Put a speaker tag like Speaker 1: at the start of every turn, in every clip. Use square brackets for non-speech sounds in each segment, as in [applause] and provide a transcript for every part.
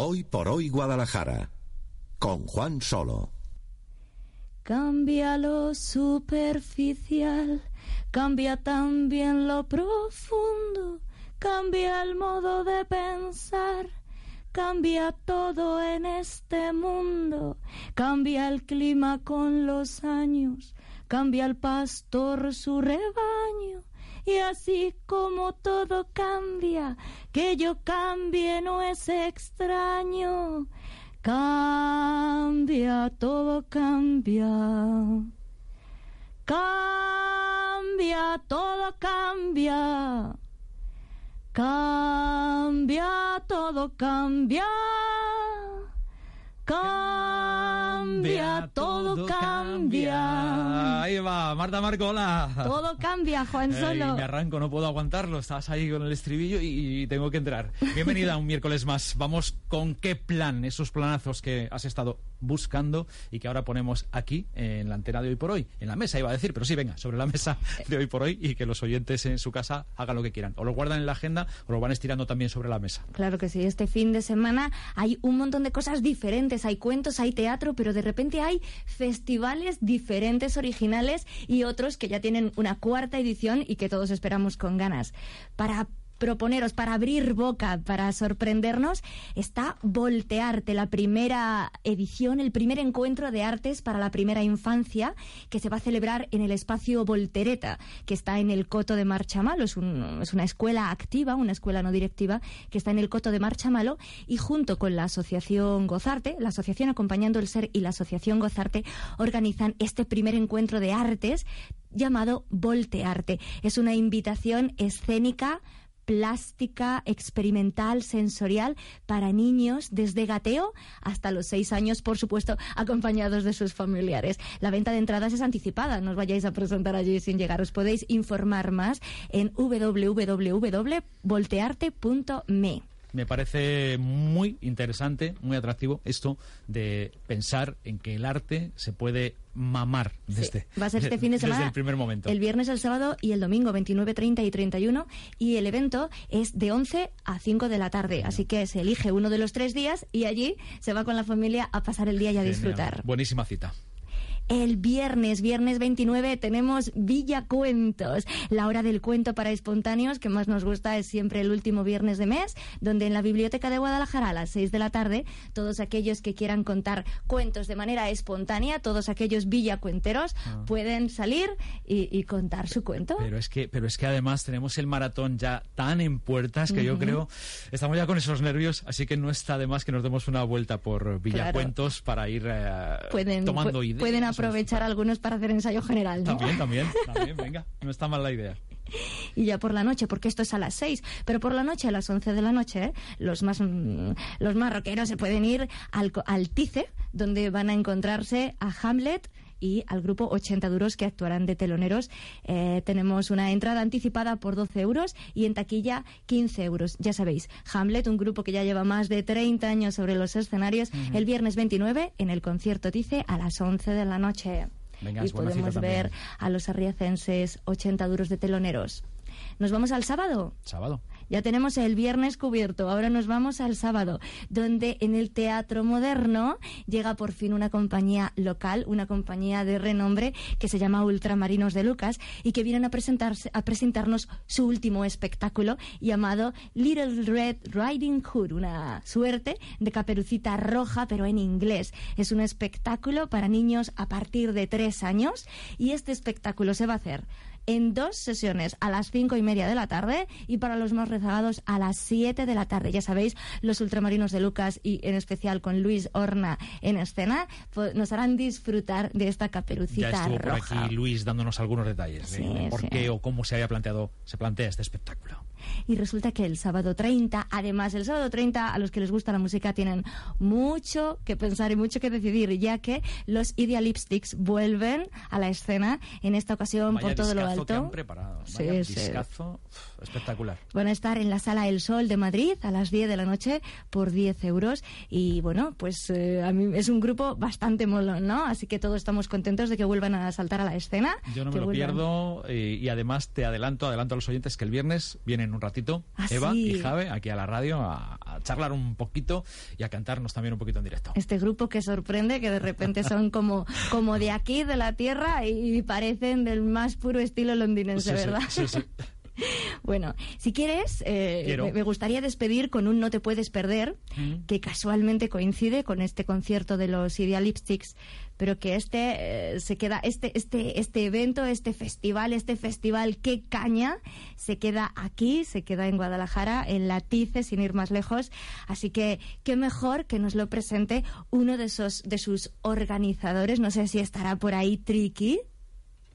Speaker 1: Hoy por hoy Guadalajara, con Juan Solo.
Speaker 2: Cambia lo superficial, cambia también lo profundo, cambia el modo de pensar, cambia todo en este mundo, cambia el clima con los años, cambia el pastor su rebaño. Y así como todo cambia, que yo cambie no es extraño. Cambia, todo cambia. Cambia, todo cambia. Cambia, todo cambia. Cambia, todo cambia.
Speaker 3: Ahí va, Marta Marcola.
Speaker 2: Todo cambia, Juan
Speaker 3: Ay,
Speaker 2: Solo.
Speaker 3: me arranco, no puedo aguantarlo. Estás ahí con el estribillo y, y tengo que entrar. Bienvenida a un miércoles más. Vamos con qué plan, esos planazos que has estado buscando y que ahora ponemos aquí en la antena de hoy por hoy. En la mesa iba a decir, pero sí, venga, sobre la mesa de hoy por hoy y que los oyentes en su casa hagan lo que quieran. O lo guardan en la agenda o lo van estirando también sobre la mesa.
Speaker 2: Claro que sí, este fin de semana hay un montón de cosas diferentes, hay cuentos, hay teatro, pero de repente hay festivales diferentes, originales y otros que ya tienen una cuarta edición y que todos esperamos con ganas. Para proponeros, para abrir boca, para sorprendernos, está Voltearte, la primera edición, el primer encuentro de artes para la primera infancia, que se va a celebrar en el espacio Voltereta, que está en el Coto de Marchamalo. Es, un- es una escuela activa, una escuela no directiva, que está en el Coto de Marchamalo, y junto con la Asociación Gozarte, la Asociación Acompañando el Ser y la Asociación Gozarte, organizan este primer encuentro de artes llamado Voltearte. Es una invitación escénica plástica, experimental, sensorial para niños desde gateo hasta los seis años, por supuesto, acompañados de sus familiares. La venta de entradas es anticipada, no os vayáis a presentar allí sin llegar. Os podéis informar más en www.voltearte.me.
Speaker 3: Me parece muy interesante, muy atractivo esto de pensar en que el arte se puede mamar desde,
Speaker 2: Va a ser este fin de semana.
Speaker 3: desde el primer momento.
Speaker 2: El viernes, el sábado y el domingo, 29, 30 y 31. Y el evento es de 11 a 5 de la tarde. Así que se elige uno de los tres días y allí se va con la familia a pasar el día y a
Speaker 3: Genial.
Speaker 2: disfrutar.
Speaker 3: Buenísima cita.
Speaker 2: El viernes, viernes 29, tenemos Villa Cuentos. La hora del cuento para espontáneos, que más nos gusta, es siempre el último viernes de mes, donde en la Biblioteca de Guadalajara a las 6 de la tarde, todos aquellos que quieran contar cuentos de manera espontánea, todos aquellos villacuenteros, pueden salir y, y contar su cuento.
Speaker 3: Pero es que, pero es que además tenemos el maratón ya tan en puertas que yo creo estamos ya con esos nervios, así que no está de más que nos demos una vuelta por Villacuentos para ir eh,
Speaker 2: Pueden,
Speaker 3: tomando
Speaker 2: pu-
Speaker 3: ideas.
Speaker 2: pueden aprovechar algunos para hacer ensayo general, ¿no?
Speaker 3: También, también, [laughs] también, venga, no está mal la idea.
Speaker 2: y ya por la noche, porque esto es a las 6, pero por la noche, a las 11 de la noche, ¿eh? los más mm, los más rockeros se pueden ir al, al Tice, donde van a encontrarse a Hamlet y al grupo 80 duros que actuarán de teloneros. Eh, tenemos una entrada anticipada por 12 euros y en taquilla 15 euros. Ya sabéis, Hamlet, un grupo que ya lleva más de 30 años sobre los escenarios, el viernes 29 en el concierto Tice a las 11 de la noche.
Speaker 3: Venga,
Speaker 2: y podemos ver a los arriacenses 80 duros de teloneros. ¿Nos vamos al sábado?
Speaker 3: Sábado.
Speaker 2: Ya tenemos el viernes cubierto, ahora nos vamos al sábado, donde en el Teatro Moderno llega por fin una compañía local, una compañía de renombre que se llama Ultramarinos de Lucas y que vienen a, presentarse, a presentarnos su último espectáculo llamado Little Red Riding Hood, una suerte de caperucita roja pero en inglés. Es un espectáculo para niños a partir de tres años y este espectáculo se va a hacer en dos sesiones, a las cinco y media de la tarde y para los más rezagados a las siete de la tarde. Ya sabéis, los ultramarinos de Lucas y en especial con Luis Horna en escena pues, nos harán disfrutar de esta caperucita
Speaker 3: ya estuvo
Speaker 2: roja.
Speaker 3: por aquí Luis dándonos algunos detalles
Speaker 2: Sí,
Speaker 3: de por
Speaker 2: sí.
Speaker 3: qué o cómo se haya planteado, se plantea este espectáculo.
Speaker 2: Y resulta que el sábado 30, además el sábado 30 a los que les gusta la música tienen mucho que pensar y mucho que decidir, ya que los Ideal Lipsticks vuelven a la escena en esta ocasión
Speaker 3: Vaya
Speaker 2: por todo lo
Speaker 3: discazo que
Speaker 2: alto.
Speaker 3: han preparado.
Speaker 2: Sí,
Speaker 3: Vaya
Speaker 2: sí.
Speaker 3: discazo, uf, espectacular.
Speaker 2: Van a estar en la sala El Sol de Madrid a las 10 de la noche por 10 euros. Y bueno, pues eh, a mí es un grupo bastante molón, ¿no? Así que todos estamos contentos de que vuelvan a saltar a la escena.
Speaker 3: Yo no me lo
Speaker 2: vuelvan-
Speaker 3: pierdo eh, y además te adelanto, adelanto a los oyentes que el viernes vienen un ratito
Speaker 2: Ah,
Speaker 3: Eva
Speaker 2: sí.
Speaker 3: y Jave aquí a la radio a, a charlar un poquito y a cantarnos también un poquito en directo.
Speaker 2: Este grupo que sorprende, que de repente son como, como de aquí, de la tierra, y parecen del más puro estilo londinense,
Speaker 3: Sí,
Speaker 2: ¿verdad?
Speaker 3: sí, sí. [laughs]
Speaker 2: Bueno, si quieres, eh, me gustaría despedir con un No te puedes perder,
Speaker 3: Mm.
Speaker 2: que casualmente coincide con este concierto de los Ideal Lipsticks, pero que este eh, se queda, este, este, este evento, este festival, este festival qué caña, se queda aquí, se queda en Guadalajara, en la TICE, sin ir más lejos. Así que qué mejor que nos lo presente uno de esos, de sus organizadores. No sé si estará por ahí Triki.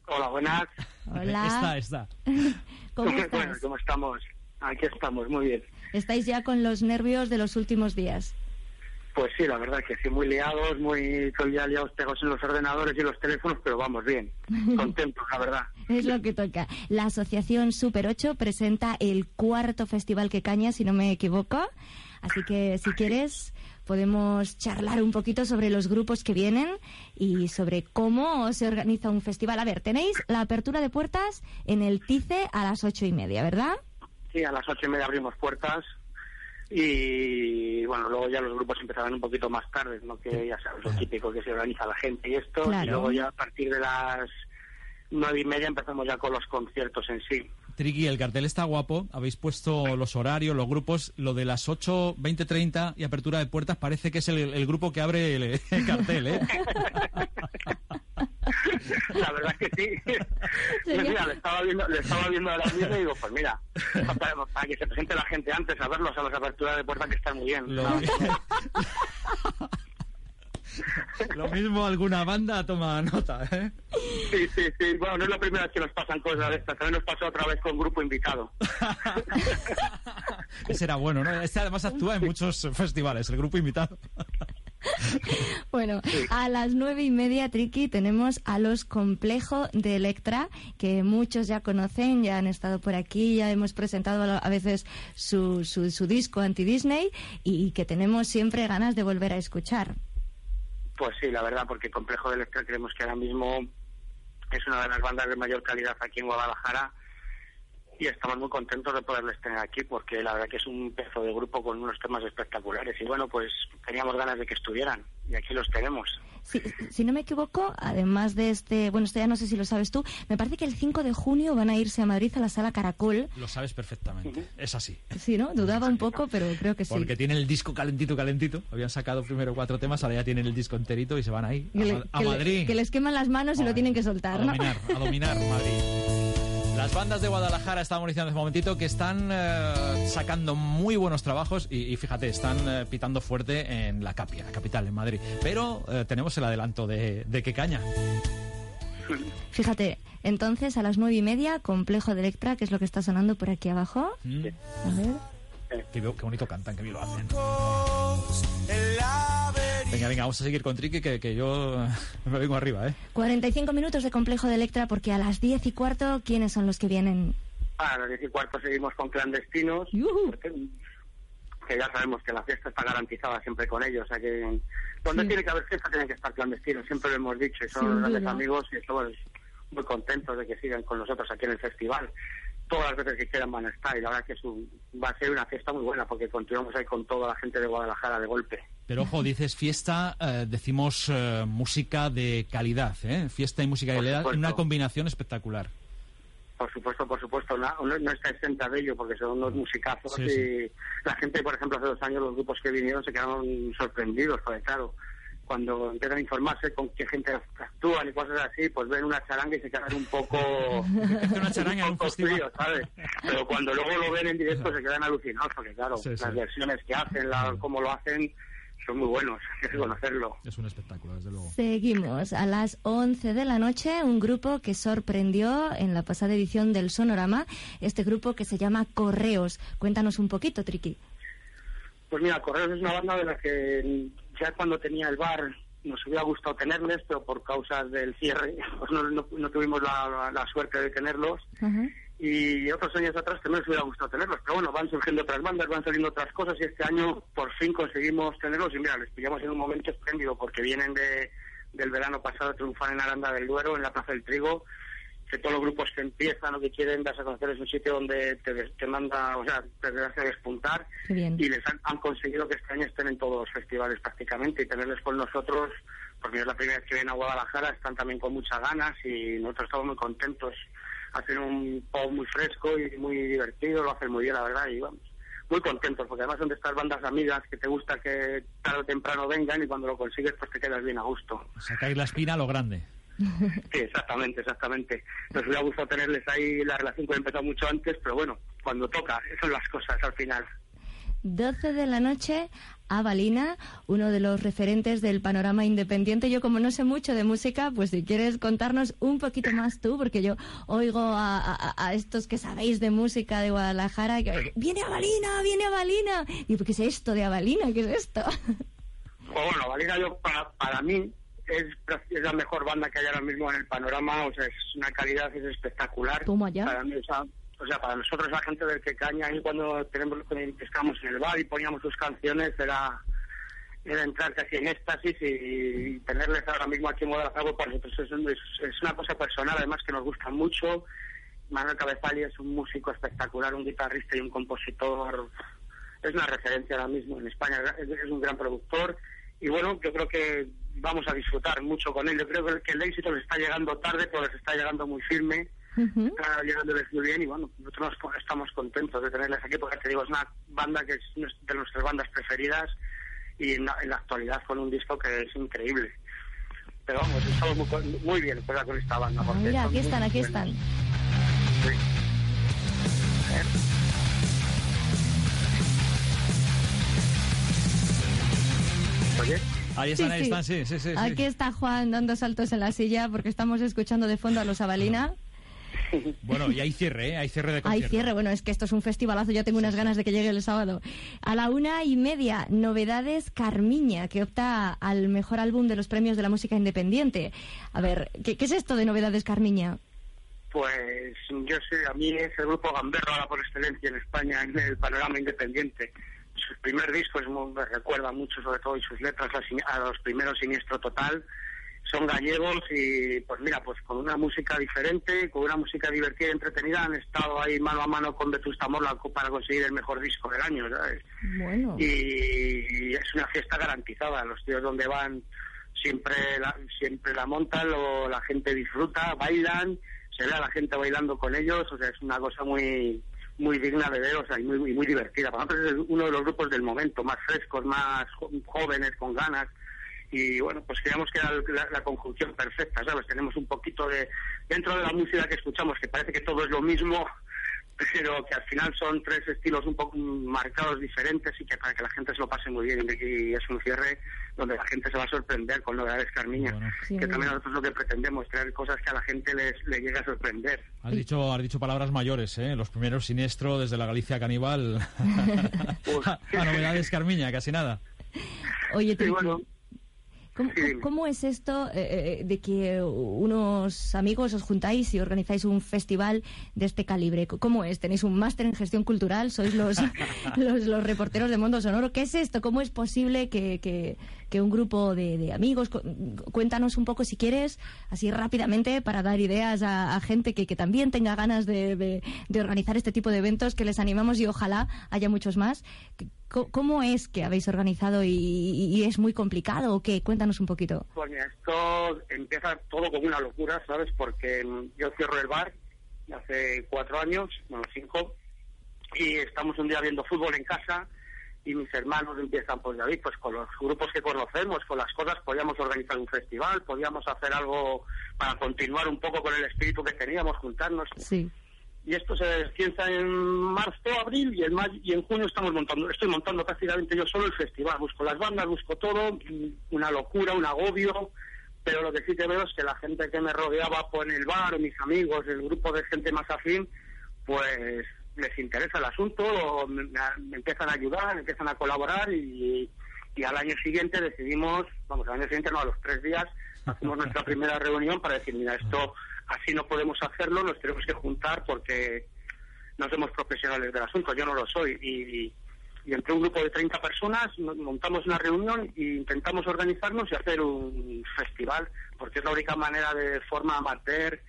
Speaker 4: Hola, buenas.
Speaker 2: Hola. [laughs]
Speaker 3: Está, está. [laughs]
Speaker 2: ¿Cómo
Speaker 4: Bueno,
Speaker 2: estás?
Speaker 4: ¿cómo estamos? Aquí estamos, muy bien.
Speaker 2: Estáis ya con los nervios de los últimos días.
Speaker 4: Pues sí, la verdad que sí, muy liados, muy todo el día liados pegados en los ordenadores y los teléfonos, pero vamos bien, [laughs] contentos, la verdad.
Speaker 2: Es lo que toca. La asociación Super 8 presenta el cuarto festival que caña, si no me equivoco. Así que si quieres podemos charlar un poquito sobre los grupos que vienen y sobre cómo se organiza un festival. A ver, tenéis la apertura de puertas en el TICE a las ocho y media, ¿verdad?
Speaker 4: Sí, a las ocho y media abrimos puertas y bueno, luego ya los grupos empezarán un poquito más tarde, ¿no? que ya sabes, lo típico que se organiza la gente y esto,
Speaker 2: Claro.
Speaker 4: y luego ya a partir de las nueve y media empezamos ya con los conciertos en sí.
Speaker 3: Triqui, el cartel está guapo. Habéis puesto los horarios, los grupos. Lo de las 8, 20, 30 y apertura de puertas parece que es el, el grupo que abre el, el cartel, ¿eh? [laughs] [laughs]
Speaker 4: La verdad es que sí. [laughs] Pues mira, le estaba viendo, le estaba viendo ahora mismo y digo, pues mira, [laughs] para, para que se presente la gente antes a verlos a las aperturas de puerta que están muy bien.
Speaker 3: Lo, Lo mismo alguna banda toma nota, ¿eh?
Speaker 4: Sí, sí, sí. Bueno, no es la primera vez que nos pasan cosas de estas. También nos pasó otra vez con grupo invitado.
Speaker 3: Ese era bueno, ¿no? Este además actúa en muchos festivales, el grupo invitado. [laughs]
Speaker 2: Bueno, a las nueve y media, Triki, tenemos a los Complejo de Electra, que muchos ya conocen, ya han estado por aquí, ya hemos presentado a veces su, su, su disco anti-Disney y que tenemos siempre ganas de volver a escuchar.
Speaker 4: Pues sí, la verdad, porque Complejo de Electra creemos que ahora mismo es una de las bandas de mayor calidad aquí en Guadalajara y estamos muy contentos de poderles tener aquí porque la verdad que es un pedazo de grupo con unos temas espectaculares y bueno, pues teníamos ganas de que estuvieran y aquí los tenemos.
Speaker 2: Si, si no me equivoco, además de este, bueno, esto ya no sé si lo sabes tú, me parece que el 5 de junio van a irse a Madrid a la sala Caracol.
Speaker 3: Lo sabes perfectamente, es así.
Speaker 2: Sí, ¿no? Dudaba un poco, pero creo que sí.
Speaker 3: Porque tienen el disco calentito, calentito. Habían sacado primero cuatro temas, ahora ya tienen el disco enterito y se van ahí, a,
Speaker 2: le-
Speaker 3: a Madrid.
Speaker 2: que les queman las manos y lo tienen que soltar,
Speaker 3: a
Speaker 2: ¿no?
Speaker 3: dominar, a dominar [laughs] Madrid. Las bandas de Guadalajara, estábamos diciendo hace un momentito, que están eh, sacando muy buenos trabajos y, y fíjate, están eh, pitando fuerte en la Capia, la capital, en Madrid. Pero eh, tenemos el adelanto de, de qué caña.
Speaker 2: Fíjate, entonces a las nueve y media, Complejo de Electra, que es lo que está sonando por aquí abajo.
Speaker 3: Mm,
Speaker 2: A ver.
Speaker 3: qué, qué bonito cantan, qué bien lo hacen. Venga, venga, vamos a seguir con Triqui, que, que yo [laughs] me vengo arriba, ¿eh?
Speaker 2: 45 minutos de Complejo de Electra, porque a las 10 y cuarto, ¿quiénes son los que vienen?
Speaker 4: A las 10 y cuarto seguimos con clandestinos, porque- que ya sabemos que la fiesta está garantizada siempre con ellos, o sea que donde
Speaker 2: Sí.
Speaker 4: tiene que haber fiesta tienen que estar clandestinos, siempre lo hemos dicho, y son grandes amigos y estamos muy contentos de que sigan con nosotros aquí en el festival. Todas las veces que quieran van a estar y la verdad que es un- va a ser una fiesta muy buena porque continuamos ahí con toda la gente de Guadalajara de golpe.
Speaker 3: Pero ojo, dices fiesta, eh, decimos eh, música de calidad, ¿eh? Fiesta y música de calidad, una combinación espectacular.
Speaker 4: Por supuesto, por supuesto, no, no- no está exenta de ello porque son unos musicazos
Speaker 3: Sí,
Speaker 4: y
Speaker 3: sí.
Speaker 4: la gente, por ejemplo, hace dos años los grupos que vinieron se quedaron sorprendidos, porque claro, cuando empiezan a informarse con qué gente actúan y cosas así, pues ven una charanga y se quedan un poco, [laughs]
Speaker 3: una charanga un
Speaker 4: poco fríos, ¿sabes? Pero cuando luego lo ven en directo se quedan alucinados, porque claro,
Speaker 3: Sí, sí.
Speaker 4: las versiones que hacen, la, cómo lo hacen, son muy buenos, [laughs] hay que conocerlo.
Speaker 3: Es un espectáculo, desde luego.
Speaker 2: Seguimos. A las 11 de la noche, un grupo que sorprendió en la pasada edición del Sonorama, este grupo que se llama Correos. Cuéntanos un poquito, Triqui.
Speaker 4: Pues mira, Correos es una banda de la que ya cuando tenía el bar nos hubiera gustado tenerles, pero por causas del cierre [laughs] pues no, no- no tuvimos la, la- la suerte de tenerlos. Y otros años atrás también nos hubiera gustado tenerlos, pero bueno, van surgiendo otras bandas, van saliendo otras cosas y este año por fin conseguimos tenerlos. Y mira, les pillamos en un momento espléndido porque vienen de, del verano pasado a triunfar en Aranda del Duero, en la Plaza del Trigo, que todos los grupos que empiezan o que quieren darse a conocer es un sitio donde te, des- te manda, o sea, te hace despuntar y les han, han conseguido que este año estén en todos los festivales prácticamente y tenerles con nosotros, porque es la primera vez que vienen a Guadalajara, están también con muchas ganas y nosotros estamos muy contentos. Hacen un pop muy fresco y muy divertido, lo hacen muy bien, la verdad, y vamos, muy contentos, porque además son de estas bandas amigas que te gusta que tarde o temprano vengan y cuando lo consigues pues te quedas bien a gusto.
Speaker 3: Sacáis la espina a lo grande. [laughs]
Speaker 4: Sí, exactamente, exactamente. Nos hubiera gustado tenerles ahí la relación que empezado mucho antes, pero bueno, cuando toca, son las cosas al final.
Speaker 2: 12 de la noche, Avalina, uno de los referentes del panorama independiente. Yo, como no sé mucho de música, pues si quieres contarnos un poquito más tú, porque yo oigo a, a- a estos que sabéis de música de Guadalajara, que viene Avalina, viene Avalina. Y ¿qué es esto de Avalina? ¿Qué es esto?
Speaker 4: Pues [laughs] bueno, Valina yo para, para mí es, es la mejor banda que hay ahora mismo en el panorama, o sea, es una calidad es espectacular.
Speaker 2: Toma ya.
Speaker 4: Para mí, o sea, o sea, para nosotros la gente del que caña ahí cuando tenemos estábamos en el bar y poníamos sus canciones era era entrar casi en éxtasis y, y tenerles ahora mismo aquí en Guadalajara pues, para nosotros es, es- es una cosa personal además que nos gusta mucho Manuel Cabezali es un músico espectacular un guitarrista y un compositor es una referencia ahora mismo en España es, es un gran productor y bueno yo creo que vamos a disfrutar mucho con él yo creo que, el éxito les está llegando tarde pero les está llegando muy firme
Speaker 2: Ujú.
Speaker 4: está llegándoles muy bien y bueno, nosotros nos- estamos contentos de tenerles aquí porque te digo, es una banda que es de nuestras bandas preferidas y en la, en la actualidad con un disco que es increíble. Pero vamos, estamos muy, muy bien pues, con esta banda.
Speaker 2: Ah, mira, aquí están, aquí
Speaker 4: buenos.
Speaker 2: están.
Speaker 4: Sí. A ver.
Speaker 3: Ahí están,
Speaker 2: Sí,
Speaker 3: ahí
Speaker 2: sí.
Speaker 3: están, sí, sí, sí. sí.
Speaker 2: Aquí está Juan dando saltos en la silla porque estamos escuchando de fondo a los Avalina.
Speaker 3: Bueno, y hay cierre, ¿eh? Hay cierre de
Speaker 2: Hay
Speaker 3: concierto.
Speaker 2: cierre, bueno, es que esto es un festivalazo, yo tengo unas ganas de que llegue el sábado. A la una y media, Novedades Carmiña, que opta al mejor álbum de los premios de la música independiente. A ver, ¿qué, qué es esto de Novedades Carmiña?
Speaker 4: Pues yo sé, a mí es el grupo Gamberro ahora por excelencia en España, en el panorama independiente. Su primer disco es muy- me recuerda mucho, sobre todo, y sus letras a, los primeros Siniestro Total. Son gallegos y, pues mira, pues con una música diferente, con una música divertida y entretenida, han estado ahí mano a mano con Vetusta Morla para conseguir el mejor disco del año, ¿sabes?
Speaker 2: Bueno,
Speaker 4: y es una fiesta garantizada. Los tíos donde van siempre la, siempre la montan, lo- la gente disfruta, bailan, se ve a la gente bailando con ellos, o sea, es una cosa muy muy digna de ver, o sea, y muy, y muy divertida. Para nosotros es uno de los grupos del momento, más frescos, más jóvenes, con ganas. Y bueno, pues creemos que era la, la conjunción perfecta, ¿sabes? Tenemos un poquito de... Dentro de la música que escuchamos, que parece que todo es lo mismo, pero que al final son tres estilos un poco marcados diferentes y que para que la gente se lo pase muy bien y es un cierre donde la gente se va a sorprender con novedades Carmiña
Speaker 3: Bueno.
Speaker 2: Sí,
Speaker 4: que también nosotros lo que pretendemos traer cosas que a la gente les le llegue a sorprender
Speaker 3: Has dicho, has dicho palabras mayores, ¿eh? Los primeros siniestro desde la Galicia caníbal
Speaker 4: Uf. [laughs] [laughs]
Speaker 3: a novedades Carmiña, casi nada.
Speaker 2: oye,
Speaker 4: sí,
Speaker 2: Triqui,
Speaker 4: bueno
Speaker 2: ¿Cómo,
Speaker 4: Sí, dime.
Speaker 2: cómo es esto eh, eh, de que unos amigos os juntáis y organizáis un festival de este calibre? ¿Cómo es? ¿Tenéis un máster en gestión cultural? ¿Sois los, [laughs] [laughs] los, los reporteros de Mundo Sonoro? ¿Qué es esto? ¿Cómo es posible que, que- que un grupo de, de amigos... cu- Cuéntanos un poco, si quieres, así rápidamente, para dar ideas a, a gente que, que también tenga ganas de, de- de organizar este tipo de eventos, que les animamos y ojalá haya muchos más. ¿Cómo es que habéis organizado y, y- y es muy complicado o qué? Cuéntanos un poquito.
Speaker 4: Pues mira, esto empieza todo como una locura, ¿sabes? Porque mm, yo cierro el bar hace cuatro años, bueno, cinco, y estamos un día viendo fútbol en casa y mis hermanos empiezan, pues David, pues con los grupos que conocemos, con las cosas, podíamos organizar un festival, podíamos hacer algo para continuar un poco con el espíritu que teníamos, juntarnos.
Speaker 2: Sí.
Speaker 4: Y esto se piensa en marzo, abril y en mayo, y en junio estamos montando, estoy montando prácticamente yo solo el festival, busco las bandas, busco todo, una locura, un agobio, pero lo que sí que veo es que la gente que me rodeaba por el bar, mis amigos, el grupo de gente más afín, pues les interesa el asunto, me, me empiezan a ayudar, me empiezan a colaborar y, y al año siguiente decidimos, vamos, al año siguiente no, a los tres días, hacemos nuestra [laughs] primera reunión para decir, mira, esto así no podemos hacerlo, nos tenemos que juntar porque no somos profesionales del asunto, yo no lo soy. Y, y entre un grupo de 30 personas no- montamos una reunión e intentamos organizarnos y hacer un festival, porque es la única manera de forma amateur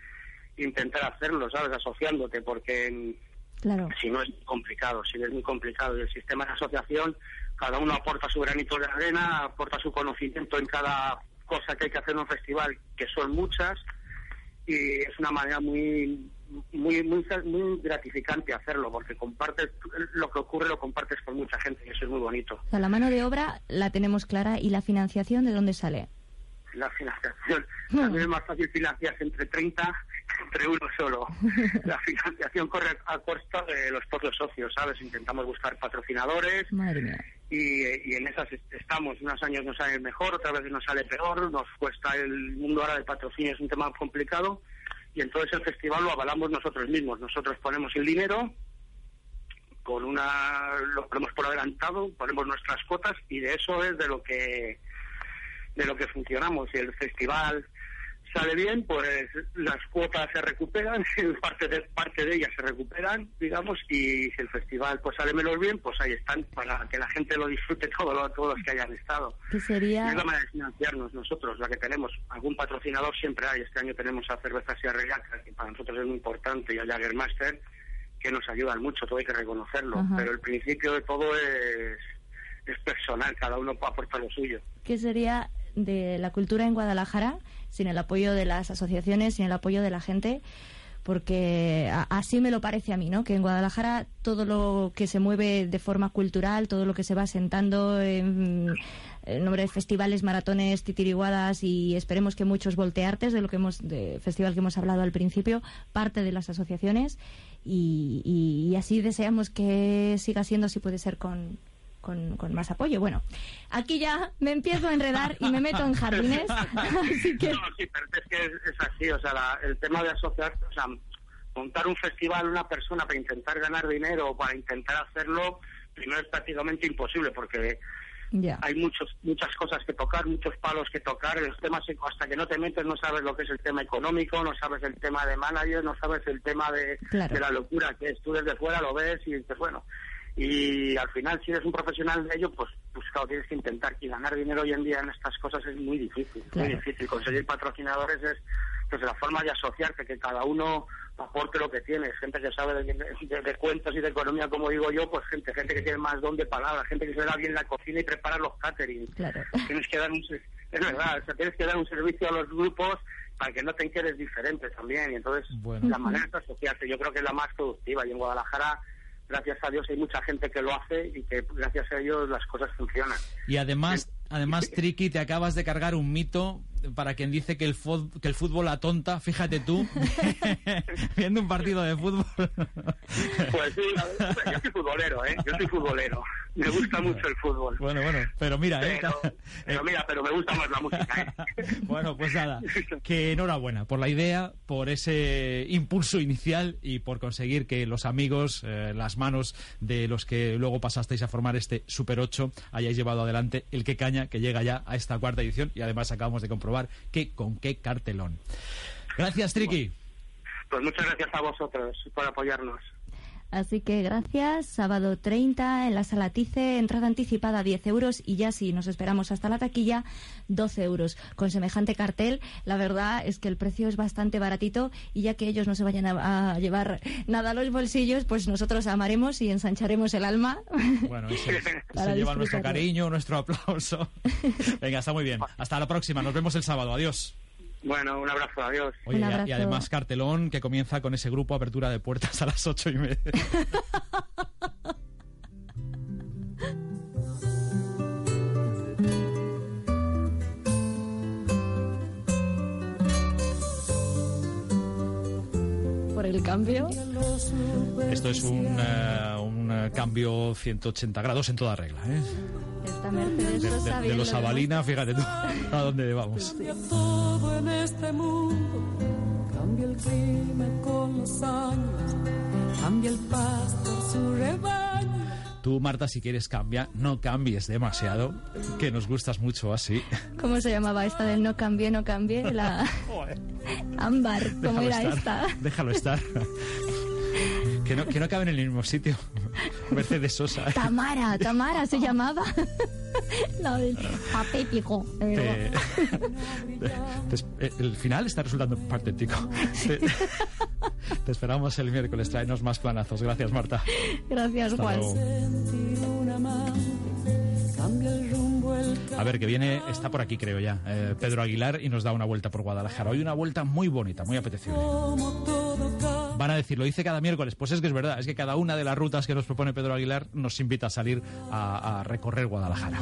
Speaker 4: intentar hacerlo, ¿sabes? Asociándote, porque
Speaker 2: Claro.
Speaker 4: si no es complicado, si es muy complicado. Y el sistema de asociación, cada uno aporta su granito de arena, aporta su conocimiento en cada cosa que hay que hacer en un festival, que son muchas, y es una manera muy muy muy muy gratificante hacerlo porque compartes lo que ocurre lo compartes con mucha gente y eso es muy bonito
Speaker 2: O sea, la mano de obra la tenemos clara y la financiación de dónde sale.
Speaker 4: la financiación [laughs] también es más fácil financiarse entre 30 que entre uno solo [laughs] la financiación corre a costa de los propios socios sabes intentamos buscar patrocinadores
Speaker 2: Madre mía.
Speaker 4: Y, y en esas est- estamos. Unos años nos sale mejor, otras veces nos sale peor, nos cuesta el mundo ahora del patrocinio, es un tema complicado y entonces el festival lo avalamos nosotros mismos. Nosotros ponemos el dinero, con una lo ponemos por adelantado, ponemos nuestras cuotas y de eso es de lo que de lo que funcionamos. Si el festival sale bien, pues las cuotas se recuperan, [laughs] parte de parte de ellas se recuperan, digamos, y si el festival pues sale menos bien, pues ahí están para que la gente lo disfrute todo lo- todos los que hayan estado.
Speaker 2: Que sería...
Speaker 4: Es la manera de financiarnos nosotros, la que tenemos. Algún patrocinador siempre hay. Este año tenemos a Cervezas y Arrellaca, que para nosotros es muy importante, y a Jagermaster, que nos ayudan mucho, todo hay que reconocerlo.
Speaker 2: Ajá.
Speaker 4: Pero el principio de todo es, es personal, cada uno puede aportar lo suyo.
Speaker 2: ¿Qué sería de la cultura en Guadalajara sin el apoyo de las asociaciones, sin el apoyo de la gente? Porque a- así me lo parece a mí, ¿no? Que en Guadalajara todo lo que se mueve de forma cultural, todo lo que se va sentando en, nombre de festivales, maratones, titiriguadas y esperemos que muchos volteartes de lo que hemos, de festival que hemos hablado al principio, parte de las asociaciones y, y- y así deseamos que siga siendo, si puede ser, con, con, con más apoyo. Bueno, aquí ya me empiezo a enredar y me meto en jardines, [laughs] así que
Speaker 4: No, sí, pero es que es, es así, o sea, la- el tema de asociar, o sea, montar un festival una persona para intentar ganar dinero o para intentar hacerlo, primero es prácticamente imposible porque
Speaker 2: ya.
Speaker 4: hay muchos muchas cosas que tocar, muchos palos que tocar, los temas hasta que no te metes no sabes lo que es el tema económico, no sabes el tema de manager, no sabes el tema de,
Speaker 2: Claro.
Speaker 4: de la locura que es, tú desde fuera lo ves y dices, bueno, y al final si eres un profesional de ello, pues, pues claro, tienes que intentar y ganar dinero hoy en día en estas cosas es muy difícil,
Speaker 2: Claro.
Speaker 4: muy difícil, conseguir patrocinadores es pues la forma de asociarse, que cada uno aporte lo que tiene, gente que sabe de, de- de cuentos y de economía, como digo yo, pues gente, gente que tiene más don de palabra, gente que se da bien la cocina y prepara los catering.
Speaker 2: Claro.
Speaker 4: Tienes que dar un, ser- es verdad, o sea, tienes que dar un servicio a los grupos para que no te quedes diferente también. Y entonces,
Speaker 3: Bueno.
Speaker 4: la manera de asociarse, yo creo que es la más productiva. Y en Guadalajara, gracias a Dios, hay mucha gente que lo hace y que gracias a ellos las cosas funcionan.
Speaker 3: Y además, además, Triki, te acabas de cargar un mito para quien dice que el, fut- que el fútbol atonta. Fíjate tú, [laughs] viendo un partido de fútbol.
Speaker 4: Pues sí, la yo soy futbolero, ¿eh? Yo soy futbolero. Me gusta mucho el fútbol.
Speaker 3: Bueno, bueno, pero mira, ¿eh?
Speaker 4: Pero, mira, pero me gusta más la música, ¿eh? [laughs]
Speaker 3: Bueno, pues nada, que enhorabuena por la idea, por ese impulso inicial y por conseguir que los amigos, eh, las manos de los que luego pasasteis a formar este Super 8, hayáis llevado adelante el que caña que llega ya a esta cuarta edición y además acabamos de comprobar que con qué cartelón. Gracias, Triki.
Speaker 4: Pues muchas gracias a vosotros por apoyarnos.
Speaker 2: Así que gracias. Sábado 30 en la Sala Tice, entrada anticipada 10 euros y ya si nos esperamos hasta la taquilla, 12 euros. Con semejante cartel, la verdad es que el precio es bastante baratito y ya que ellos no se vayan a, a llevar nada a los bolsillos, pues nosotros amaremos y ensancharemos el alma.
Speaker 3: Bueno, eso es. [laughs]
Speaker 2: Para
Speaker 3: se lleva nuestro cariño, nuestro aplauso. [laughs] Venga, está muy bien. Hasta la próxima. Nos vemos el sábado. Adiós.
Speaker 4: Bueno, un abrazo, adiós.
Speaker 3: Oye,
Speaker 2: un.
Speaker 3: Y, además cartelón que comienza con ese grupo Apertura de Puertas a las ocho y media.
Speaker 2: Por el cambio.
Speaker 3: Esto es un, uh, un uh, cambio 180 grados en toda regla. ¿eh?
Speaker 2: Esta Mercedes
Speaker 3: De, de- de los. Avalina, fíjate tú a dónde vamos.
Speaker 5: todo en este mundo. Cambia el clima con los años. Cambia el pasto, su rebaño.
Speaker 3: Tú, Marta, si quieres cambia, no cambies demasiado, que nos gustas mucho así.
Speaker 2: ¿Cómo se llamaba esta del no cambie, no cambie? La [laughs] ámbar, ¿cómo
Speaker 3: Déjalo
Speaker 2: era
Speaker 3: estar,
Speaker 2: esta?
Speaker 3: Déjalo estar. Que no, que no caben en el mismo sitio. [laughs] Mercedes Sosa.
Speaker 2: Tamara, Tamara se llamaba. [laughs] La del patético. de verdad.
Speaker 3: Te- [laughs] te es- eh, el final está resultando patético. Te, te esperamos el miércoles. Traenos más planazos. Gracias, Marta.
Speaker 2: Gracias,
Speaker 3: Hasta
Speaker 2: Juan.
Speaker 3: luego. A ver, que viene, está por aquí, creo ya, eh, Pedro Aguilar y nos da una vuelta por Guadalajara. Hoy una vuelta muy bonita, muy apetecible. Van a decir, lo dice cada miércoles. Pues es que es verdad, es que cada una de las rutas que nos propone Pedro Aguilar nos invita a salir a, a recorrer Guadalajara.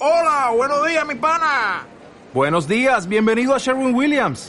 Speaker 6: Hola, buenos días, mi pana. Buenos días, bienvenido a Sherwin Williams.